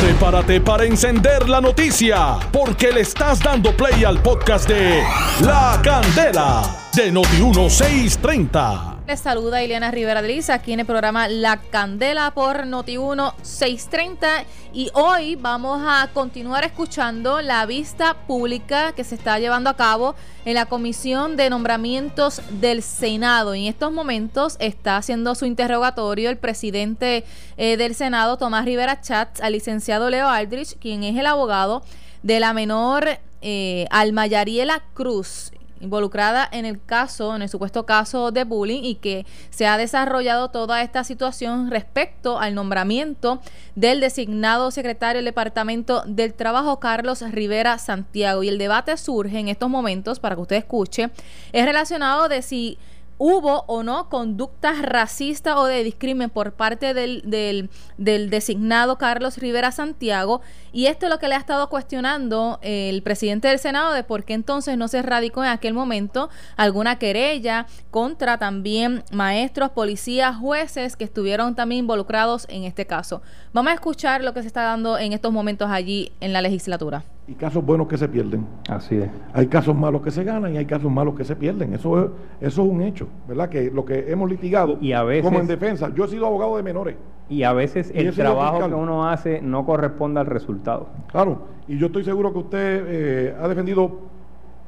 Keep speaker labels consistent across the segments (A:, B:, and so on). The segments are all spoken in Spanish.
A: Prepárate para encender la noticia, porque le estás dando play al podcast de La Candela de Noti1630.
B: Saluda Ileana Rivera de aquí en el programa La Candela por Noti1 630 y hoy vamos a continuar escuchando la vista pública que se está llevando a cabo en la Comisión de Nombramientos del Senado. En estos momentos está haciendo su interrogatorio el presidente eh, del Senado, Tomás Rivera Chatz, al licenciado Leo Aldrich, quien es el abogado de la menor eh, Almayariela Cruz involucrada en el caso, en el supuesto caso de bullying y que se ha desarrollado toda esta situación respecto al nombramiento del designado secretario del Departamento del Trabajo, Carlos Rivera Santiago. Y el debate surge en estos momentos, para que usted escuche, es relacionado de si hubo o no conductas racistas o de discrimen por parte del, del, del, designado Carlos Rivera Santiago. Y esto es lo que le ha estado cuestionando el presidente del Senado de por qué entonces no se radicó en aquel momento alguna querella contra también maestros, policías, jueces que estuvieron también involucrados en este caso. Vamos a escuchar lo que se está dando en estos momentos allí en la legislatura
C: y casos buenos que se pierden.
D: Así es.
C: Hay casos malos que se ganan y hay casos malos que se pierden. Eso es, eso es un hecho, ¿verdad? Que lo que hemos litigado
D: y a veces,
C: como en defensa. Yo he sido abogado de menores.
D: Y a veces el trabajo que uno hace no corresponde al resultado.
C: Claro, y yo estoy seguro que usted eh, ha defendido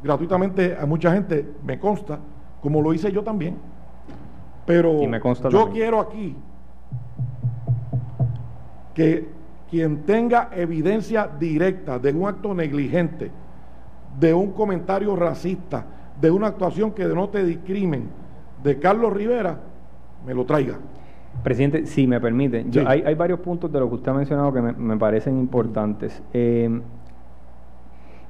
C: gratuitamente a mucha gente, me consta, como lo hice yo también. Pero yo quiero aquí que quien tenga evidencia directa de un acto negligente, de un comentario racista, de una actuación que denote discrimen de Carlos Rivera, me lo traiga.
D: Presidente, si me permite, hay, varios puntos de lo que usted ha mencionado que me, parecen importantes. Eh,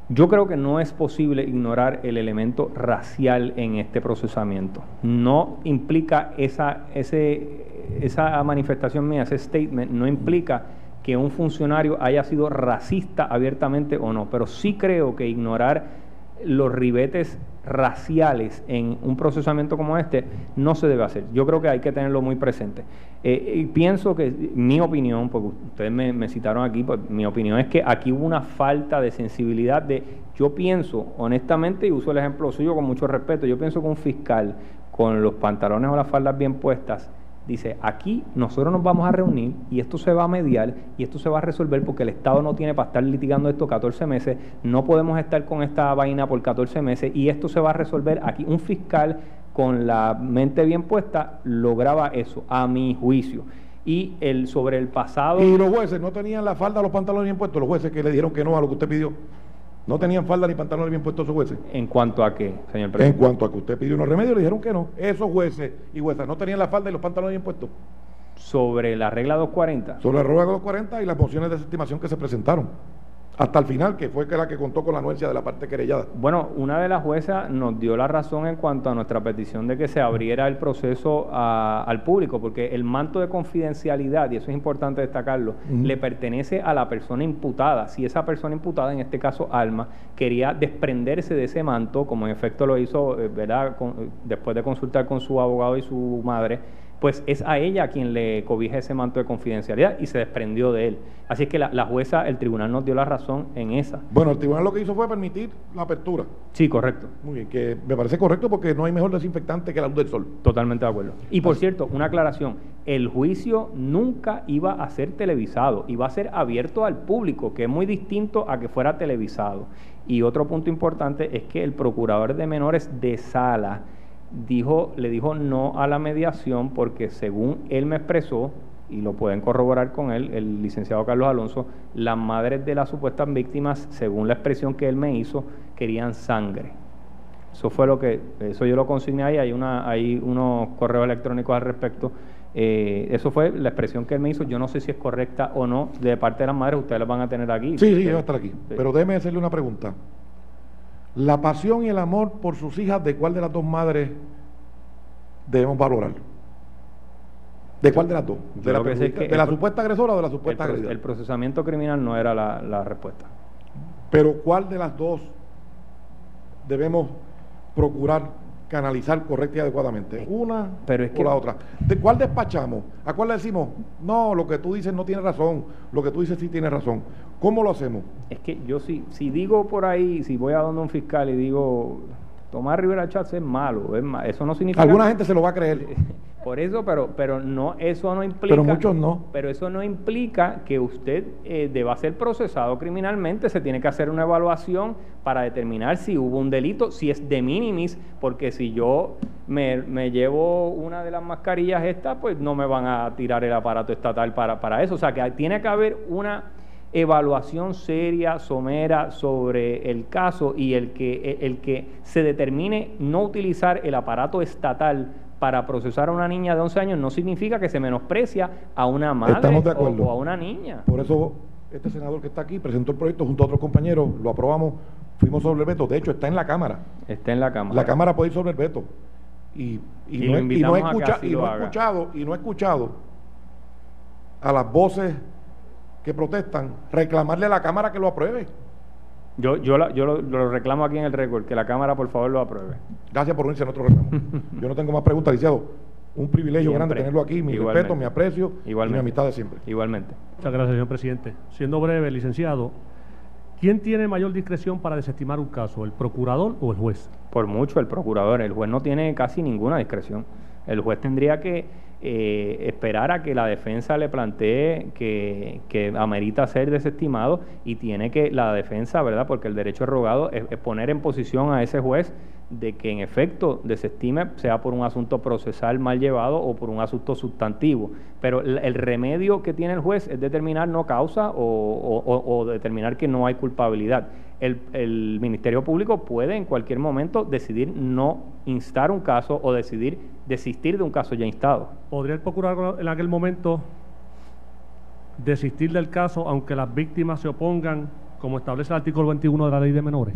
D: yo creo que no es posible ignorar el elemento racial en este procesamiento. No implica esa, ese, esa manifestación mía, ese statement, no implica que un funcionario haya sido racista abiertamente o no, pero sí creo que ignorar los ribetes raciales en un procesamiento como este no se debe hacer. Yo creo que hay que tenerlo muy presente. Eh, y pienso que mi opinión, porque ustedes me, citaron aquí, pues mi opinión es que aquí hubo una falta de sensibilidad de, yo pienso, honestamente, y uso el ejemplo suyo con mucho respeto, yo pienso que un fiscal con los pantalones o las faldas bien puestas, dice, aquí nosotros nos vamos a reunir y esto se va a mediar y esto se va a resolver porque el Estado no tiene para estar litigando esto 14 meses, no podemos estar con esta vaina por 14 meses y esto se va a resolver aquí. Un fiscal con la mente bien puesta lograba eso, a mi juicio. Y el sobre el pasado...
C: Y los jueces no tenían la falda, los pantalones bien puestos, los jueces que le dijeron que no a lo que usted pidió. No tenían falda ni pantalones bien puestos esos jueces.
D: ¿En cuanto a qué, señor
C: presidente? En cuanto a que usted pidió unos remedios, le dijeron que no. Esos jueces y juezas no tenían la falda y los pantalones bien puestos.
D: ¿Sobre la regla 240?
C: Sobre la regla 240 y las mociones de desestimación que se presentaron hasta el final, que fue la que contó con la anuencia de la parte querellada.
D: Bueno, una de las juezas nos dio la razón en cuanto a nuestra petición de que se abriera el proceso al público, porque el manto de confidencialidad, y eso es importante destacarlo, le pertenece a la persona imputada. Si esa persona imputada, en este caso Alma, quería desprenderse de ese manto, como en efecto lo hizo, eh, ¿verdad? después de consultar con su abogado y su madre, pues es a ella a quien le cobija ese manto de confidencialidad y se desprendió de él. Así es que la, jueza, el tribunal nos dio la razón en esa.
C: Bueno, el tribunal lo que hizo fue permitir la apertura.
D: Sí, correcto.
C: Muy bien, que me parece correcto porque no hay mejor desinfectante que la luz del sol.
D: Totalmente de acuerdo. Y por cierto, una aclaración, el juicio nunca iba a ser televisado, iba a ser abierto al público, que es muy distinto a que fuera televisado. Y otro punto importante es que el procurador de menores de sala, dijo, le dijo no a la mediación porque según él me expresó, y lo pueden corroborar con él, el licenciado Carlos Alonso, las madres de las supuestas víctimas, según la expresión que él me hizo, querían sangre. Eso fue lo que, eso yo lo consigné ahí, hay, una, hay unos correos electrónicos al respecto. Eh, eso fue la expresión que él me hizo. Yo no sé si es correcta o no de parte de las madres, ustedes la van a tener aquí.
C: Sí, sí, va a estar aquí. Pero déjeme hacerle una pregunta. La pasión y el amor por sus hijas, ¿de cuál de las dos madres debemos valorar? ¿De cuál de las dos? ¿De, la, supuesta agresora o de la supuesta
D: agresora? El procesamiento criminal no era la, la respuesta.
C: Pero ¿cuál de las dos debemos procurar canalizar correcta y adecuadamente. Una
D: pero es
C: o
D: que-
C: la otra. ¿De cuál despachamos? ¿A cuál le decimos? No, lo que tú dices no tiene razón. Lo que tú dices sí tiene razón. ¿Cómo lo hacemos?
D: Es que yo si, si digo por ahí, si voy a donde un fiscal y digo, Tomás Rivera Chats es malo, es ma- eso no significa...
C: Alguna gente se lo va a creer.
D: Por eso, pero, pero no, eso no implica.
C: Pero muchos no.
D: Pero eso no implica que usted eh, deba ser procesado criminalmente. Se tiene que hacer una evaluación para determinar si hubo un delito, si es de minimis, porque si yo me, me llevo una de las mascarillas estas, pues no me van a tirar el aparato estatal para, para eso. O sea que tiene que haber una evaluación seria, somera sobre el caso y el que, el que se determine no utilizar el aparato estatal para procesar a una niña de 11 años no significa que se menosprecia a una madre
C: de
D: o- a una niña.
C: Por eso este senador que está aquí presentó el proyecto junto a otros compañeros, lo aprobamos, fuimos sobre el veto. De hecho, está en la Cámara.
D: Está en la Cámara.
C: La Cámara puede ir sobre el veto. Y, y
D: Y
C: no, y no he escucha- no escuchado, y no he escuchado a las voces que protestan reclamarle a la Cámara que lo apruebe.
D: Yo, yo, la- yo lo, lo reclamo aquí en el récord, que la Cámara por favor lo apruebe.
C: Gracias por unirse a nuestro reclamo. Yo no tengo más preguntas, licenciado. Un privilegio
D: Siempre.
C: grande tenerlo aquí. Mi
D: Igualmente.
C: respeto, mi aprecio y mi
D: Igualmente.
C: amistad de siempre.
D: Igualmente.
E: Muchas gracias, señor presidente. Siendo breve, licenciado, ¿quién tiene mayor discreción para desestimar un caso, el procurador o el juez?
D: Por mucho el procurador, el juez no tiene casi ninguna discreción. El juez tendría que eh, esperar a que la defensa le plantee que, que amerita ser desestimado y tiene que la defensa, ¿verdad? Porque el derecho rogado es, es poner en posición a ese juez de que en efecto desestime, sea por un asunto procesal mal llevado o por un asunto sustantivo. Pero el, remedio que tiene el juez es determinar no causa o determinar que no hay culpabilidad. El, el Ministerio Público puede en cualquier momento decidir no instar un caso o decidir desistir de un caso ya instado.
E: ¿Podría el procurador en aquel momento desistir del caso aunque las víctimas se opongan, como establece el artículo 21 de la ley de menores?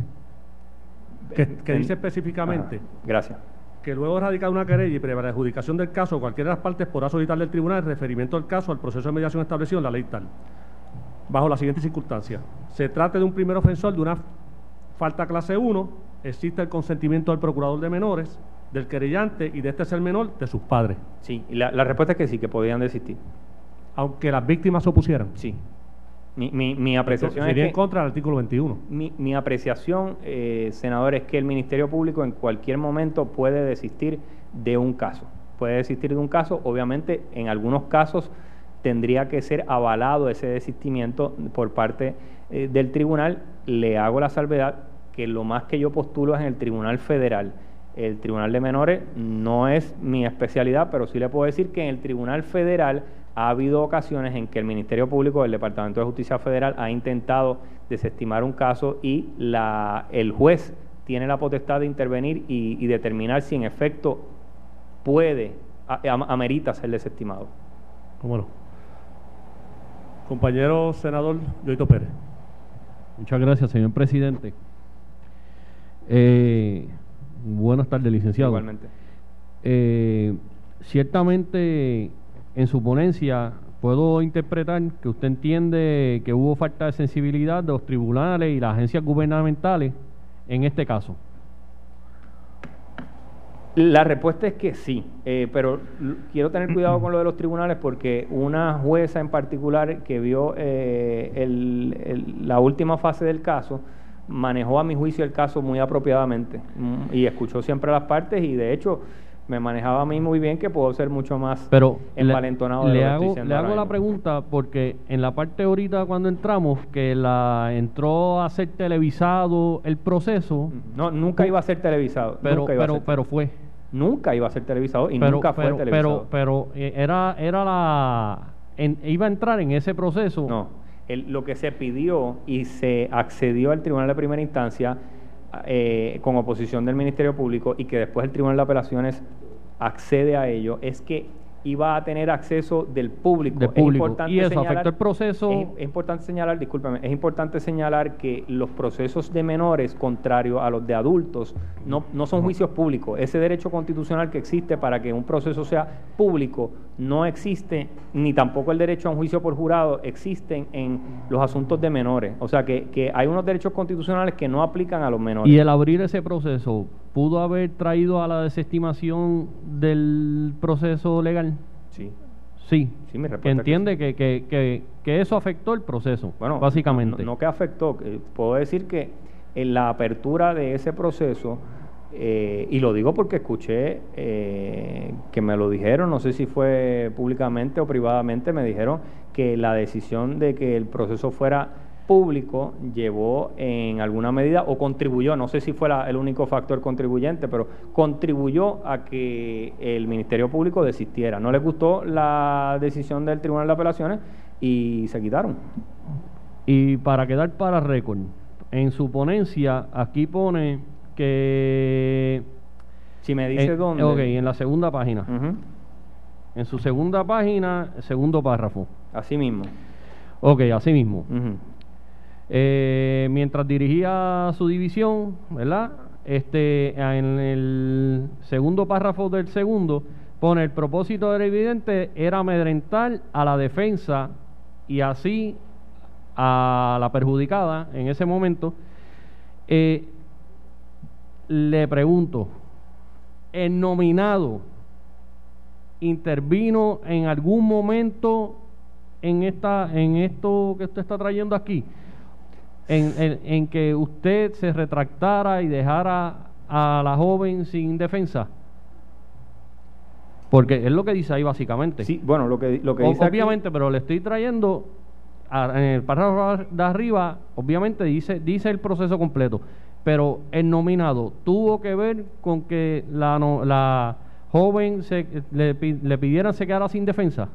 E: Que, que
D: En-
E: dice específicamente
D: Ajá, Gracias.
E: que luego de radicar una querella y previa adjudicación del caso, cualquiera de las partes podrá solicitarle al tribunal el referimiento del caso al proceso de mediación establecido en la ley tal. Bajo las siguientes circunstancias. Se trate de un primer ofensor de una falta clase 1, existe el consentimiento del procurador de menores, del querellante y de este ser menor de sus padres,
D: Sí, y la, la respuesta es que sí, que podían desistir.
E: aunque las víctimas se opusieran.
D: Sí. Mi, mi, mi apreciación
E: Sería
D: es
E: en contra del artículo 21.
D: Mi, mi apreciación, eh, senador, es que el Ministerio Público en cualquier momento puede desistir de un caso. Puede desistir de un caso, obviamente en algunos casos tendría que ser avalado ese desistimiento por parte eh, del tribunal. Le hago la salvedad que lo más que yo postulo es en el Tribunal Federal. El Tribunal de Menores no es mi especialidad, pero sí le puedo decir que en el Tribunal Federal ha habido ocasiones en que el Ministerio Público del Departamento de Justicia Federal ha intentado desestimar un caso y la, el juez tiene la potestad de intervenir y, determinar si en efecto puede, amerita ser desestimado.
E: ¿Cómo no? Compañero senador Yoito Pérez.
F: Muchas gracias, señor presidente. Eh, buenas tardes, licenciado.
D: Igualmente.
F: Eh, ciertamente, en su ponencia, puedo interpretar que usted entiende que hubo falta de sensibilidad de los tribunales y las agencias gubernamentales en este caso.
D: La respuesta es que sí, eh, pero quiero tener cuidado con lo de los tribunales porque una jueza en particular que vio eh, el- el- la última fase del caso manejó a mi juicio el caso muy apropiadamente mm, y escuchó siempre las partes y de hecho me manejaba a mí muy bien que puedo ser mucho más
F: Pero le,
D: envalentonado de
F: le
D: lo que estoy
F: hago,
D: diciendo
F: le hago la pregunta porque en la parte ahorita cuando entramos, que la entró a ser televisado el proceso,
D: No, nunca iba a ser televisado.
F: pero,
D: nunca iba a
F: pero,
D: ser
F: pero fue.
D: Nunca iba a ser televisado y
F: pero,
D: nunca fue
F: pero,
D: televisado.
F: pero, pero eh, era, era la, en- iba a entrar en ese proceso.
D: No, el- lo que se pidió y se accedió al Tribunal de Primera Instancia eh, con oposición del Ministerio Público y que después el Tribunal de Apelaciones accede a ello es que iba a tener acceso del público. Es importante
F: Y eso
D: señalar-
F: el proceso.
D: Es, es importante señalar, es importante señalar que los procesos de menores, contrario a los de adultos, no, no son juicios públicos. Ese derecho constitucional que existe para que un proceso sea público no existe, ni tampoco el derecho a un juicio por jurado existen en los asuntos de menores. O sea que, que hay unos derechos constitucionales que no aplican a los menores.
F: Y el abrir ese proceso, ¿pudo haber traído a la desestimación del proceso legal?
D: Sí.
F: Sí,
D: Sí,
F: que entiende que, que, que, que eso afectó el proceso,
D: Bueno,
F: básicamente.
D: No, no que afectó, eh, puedo decir que en la apertura de ese proceso, eh, y lo digo porque escuché eh, que me lo dijeron, no sé si fue públicamente o privadamente, me dijeron que la decisión de que el proceso fuera público llevó en alguna medida o contribuyó, no sé si fue la- el único factor contribuyente, pero contribuyó a que el Ministerio Público desistiera. No les gustó la decisión del Tribunal de Apelaciones y se quitaron.
F: Y para quedar para récord, en su ponencia aquí pone que...
D: Si me dice
F: en,
D: dónde.
F: Ok, en la segunda página. En su segunda página, segundo párrafo.
D: Así mismo.
F: Ok, así mismo. Eh, mientras dirigía su división, ¿verdad? Este, en el segundo párrafo del segundo, pone el propósito del evidente era amedrentar a la defensa y así a la perjudicada en ese momento. Eh, le pregunto, ¿el nominado intervino en algún momento en esta en esto que usted está trayendo aquí en, en- en que usted se retractara y dejara a la joven sin defensa porque es lo que dice ahí básicamente.
D: Sí, bueno, lo que, lo que dice aquí-
F: obviamente pero le estoy trayendo a- en el párrafo de arriba obviamente dice dice el proceso completo pero el nominado tuvo que ver con que la, no- la joven se, le, le pidieran se quedara sin defensa.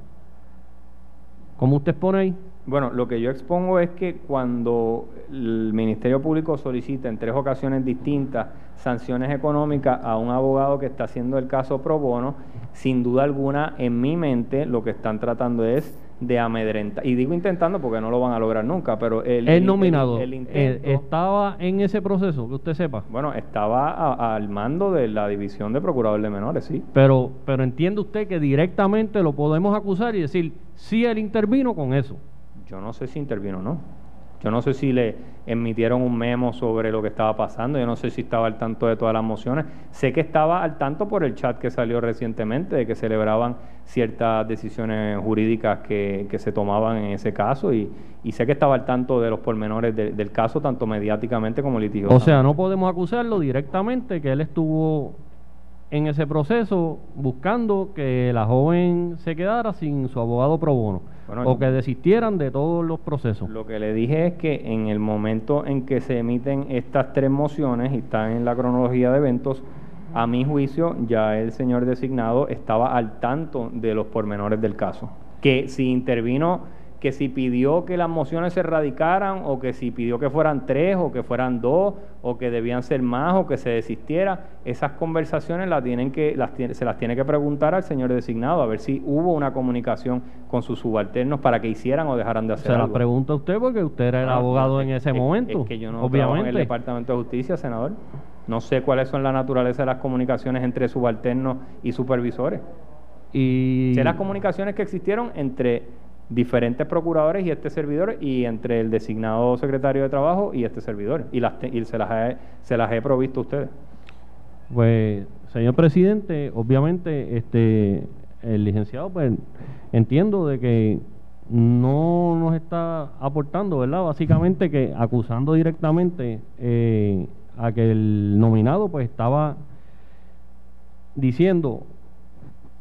F: Como usted pone ahí
D: Bueno, lo que yo expongo es que cuando el Ministerio Público solicita en tres ocasiones distintas sanciones económicas a un abogado que está haciendo el caso pro bono, sin duda alguna, en mi mente lo que están tratando es de amedrentar. Y digo intentando porque no lo van a lograr nunca, pero el,
F: el, nominado
D: el
F: eh,
D: intento-
F: estaba en ese proceso que usted sepa
D: bueno, estaba a- al mando de la División de Procurador de Menores, sí.
F: pero pero entiende usted que directamente lo podemos acusar y decir si él intervino con eso
D: Yo no sé si intervino o no. Yo no sé si le emitieron un memo sobre lo que estaba pasando. Yo no sé si estaba al tanto de todas las mociones. Sé que estaba al tanto por el chat que salió recientemente de que celebraban ciertas decisiones jurídicas que, que se tomaban en ese caso y, y sé que estaba al tanto de los pormenores de- del caso, tanto mediáticamente como litigiosamente.
F: O sea, no podemos acusarlo directamente que él estuvo en ese proceso buscando que la joven se quedara sin su abogado pro bono
D: Bueno,
F: o que desistieran de todos los procesos.
D: Lo que le dije es que en el momento en que se emiten estas tres mociones y están en la cronología de eventos, a mi juicio ya el señor designado estaba al tanto de los pormenores del caso. Que si intervino, que si pidió que las mociones se radicaran o que si pidió que fueran tres o que fueran dos o que debían ser más o que se desistiera, esas conversaciones las tienen que, las se las tiene que preguntar al señor designado a ver si hubo una comunicación con sus subalternos para que hicieran o dejaran de hacer
F: Se la
D: algo.
F: pregunta a usted porque usted era el
D: Ah,
F: abogado
D: es-
F: en ese
D: es-
F: momento.
D: Es que yo no trabajo en
F: obviamente.
D: el Departamento de Justicia, senador. No sé cuáles son la naturaleza de las comunicaciones entre subalternos y supervisores.
F: y
D: Sé las comunicaciones que existieron entre diferentes procuradores y este servidor y entre el designado secretario de Trabajo y este servidor. Y, las y se, las he, se las he provisto a ustedes.
F: Pues, señor presidente, obviamente, este, el licenciado, pues, entiendo de que no nos está aportando, ¿verdad? Básicamente que acusando directamente eh, a que el nominado, pues, estaba diciendo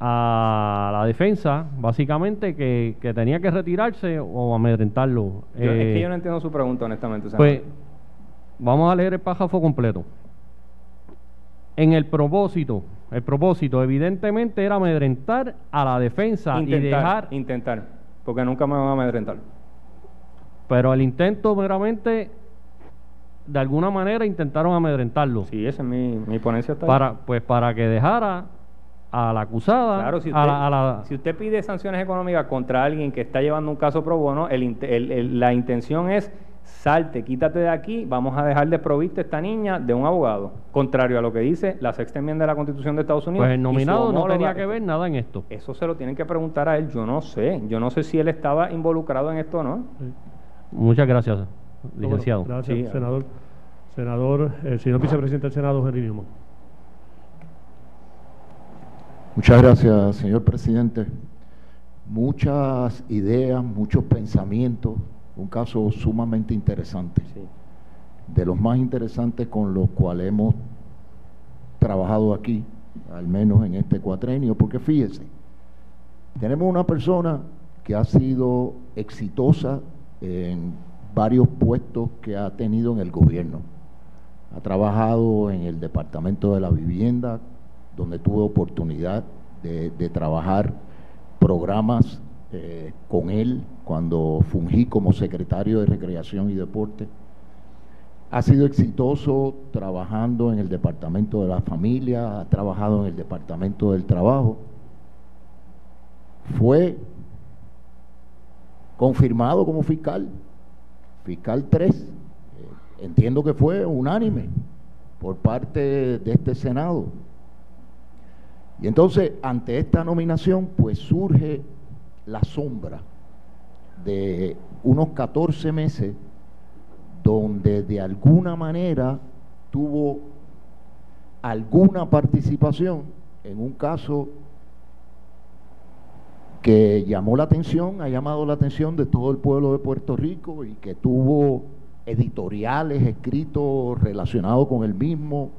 F: a la defensa, básicamente, que, que tenía que retirarse o amedrentarlo.
D: Yo- es que
F: Eh,
D: yo no entiendo su pregunta, honestamente.
F: pues vamos a leer el párrafo completo. En el propósito, el propósito evidentemente era amedrentar a la defensa y
D: intentar,
F: dejar,
D: intentar, porque nunca me van a amedrentar.
F: pero el intento meramente, de alguna manera intentaron amedrentarlo
D: Sí, esa es mi, mi ponencia. Está ahí.
F: para, pues para que dejara a la acusada,
D: Claro, si
F: a
D: usted,
F: la- a la-
D: si usted pide sanciones económicas contra alguien que está llevando un caso pro bono, el el- el- la intención es salte, quítate de aquí, vamos a dejar de provista a esta niña de un abogado, contrario a lo que dice la sexta enmienda de la Constitución de Estados Unidos.
F: Pues el nominado no tenía que ver nada en esto.
D: Eso se lo tienen que preguntar a él, yo no sé, yo no sé si él estaba involucrado en esto o no.
F: Muchas gracias, licenciado.
E: Bueno, gracias,
D: Sí.
E: senador. Senador, el señor vicepresidente del Senado, Henry Newman.
G: Muchas gracias, señor presidente. Muchas ideas, muchos pensamientos, un caso sumamente interesante,
D: Sí.
G: de los más interesantes con los cuales hemos trabajado aquí, al menos en este cuatrenio, porque fíjese, tenemos una persona que ha sido exitosa en varios puestos que ha tenido en el gobierno. Ha trabajado en el Departamento de la Vivienda, donde tuve oportunidad de, trabajar programas eh, con él cuando fungí como secretario de Recreación y Deporte. Ha sido exitoso trabajando en el Departamento de la Familia, ha trabajado en el Departamento del Trabajo. Fue confirmado como fiscal, fiscal 3. Eh, entiendo que fue unánime por parte de este Senado. Y entonces, ante esta nominación, pues surge la sombra de unos 14 meses donde de alguna manera tuvo alguna participación en un caso que llamó la atención, ha llamado la atención de todo el pueblo de Puerto Rico y que tuvo editoriales escritos relacionados con el mismo,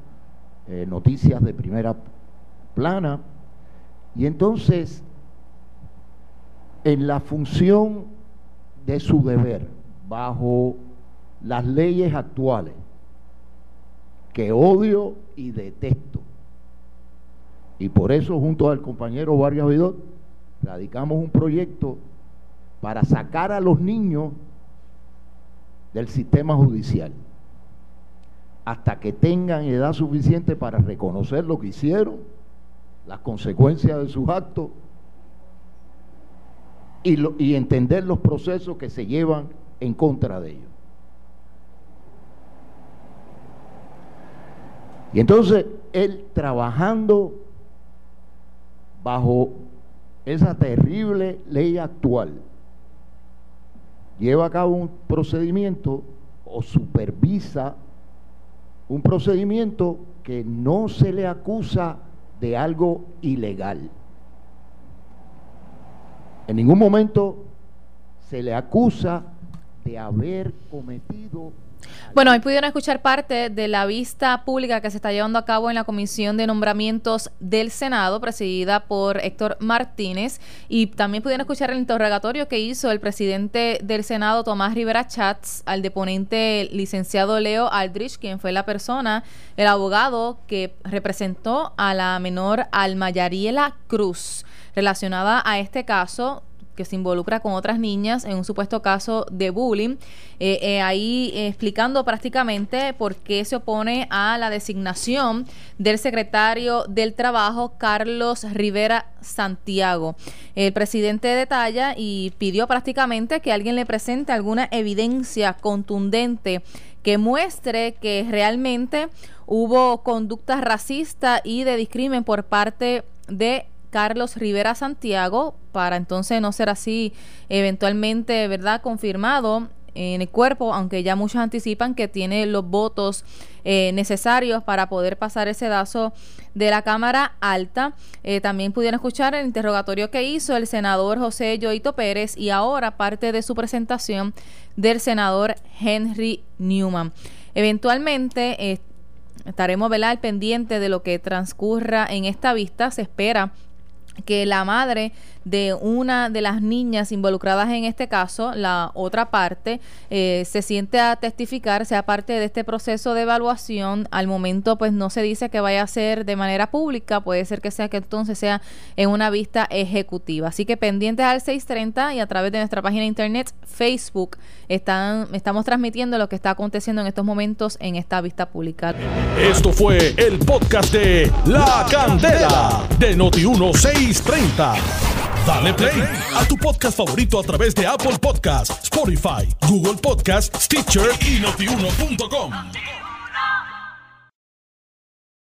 G: eh, noticias de primera plana. Y entonces, en la función de su deber, bajo las leyes actuales, que odio y detesto, y por eso junto al compañero Vargas Vidot, radicamos un proyecto para sacar a los niños del sistema judicial hasta que tengan edad suficiente para reconocer lo que hicieron, las consecuencias de sus actos y, lo- y entender los procesos que se llevan en contra de ellos. Y entonces él trabajando bajo esa terrible ley actual, lleva a cabo un procedimiento o supervisa un procedimiento que no se le acusa de algo ilegal. En ningún momento se le acusa de haber cometido
B: Bueno, hoy pudieron escuchar parte de la vista pública que se está llevando a cabo en la Comisión de Nombramientos del Senado, presidida por Héctor Martínez, y también pudieron escuchar el interrogatorio que hizo el presidente del Senado, Tomás Rivera Chats, al deponente licenciado Leo Aldrich, quien fue la persona, el abogado que representó a la menor Almayariela Cruz, relacionada a este caso que se involucra con otras niñas en un supuesto caso de bullying, eh, eh, ahí explicando prácticamente por qué se opone a la designación del secretario del Trabajo, Carlos Rivera Santiago. El presidente detalla y pidió prácticamente que alguien le presente alguna evidencia contundente que muestre que realmente hubo conducta racista y de discrimen por parte de Carlos Rivera Santiago, para entonces no ser así eventualmente, ¿verdad?, confirmado en el cuerpo, aunque ya muchos anticipan que tiene los votos eh, necesarios para poder pasar ese dazo de la Cámara Alta. Eh, también pudieron escuchar el interrogatorio que hizo el senador José Yoito Pérez y ahora parte de su presentación del senador Henry Newman. Eventualmente eh, estaremos ¿verdad? pendiente de lo que transcurra en esta vista. Se espera que la madre de una de las niñas involucradas en este caso, la otra parte, eh, se siente a testificar, sea parte de este proceso de evaluación. Al momento, pues no se dice que vaya a ser de manera pública, puede ser que sea que entonces sea en una vista ejecutiva. Así que pendientes al 630 y a través de nuestra página de internet, Facebook, están, estamos transmitiendo lo que está aconteciendo en estos momentos en esta vista pública.
A: Esto fue el podcast de La Candela de Noti1630. Dale play a tu podcast favorito a través de Apple Podcasts, Spotify, Google Podcasts, Stitcher y notiuno.com.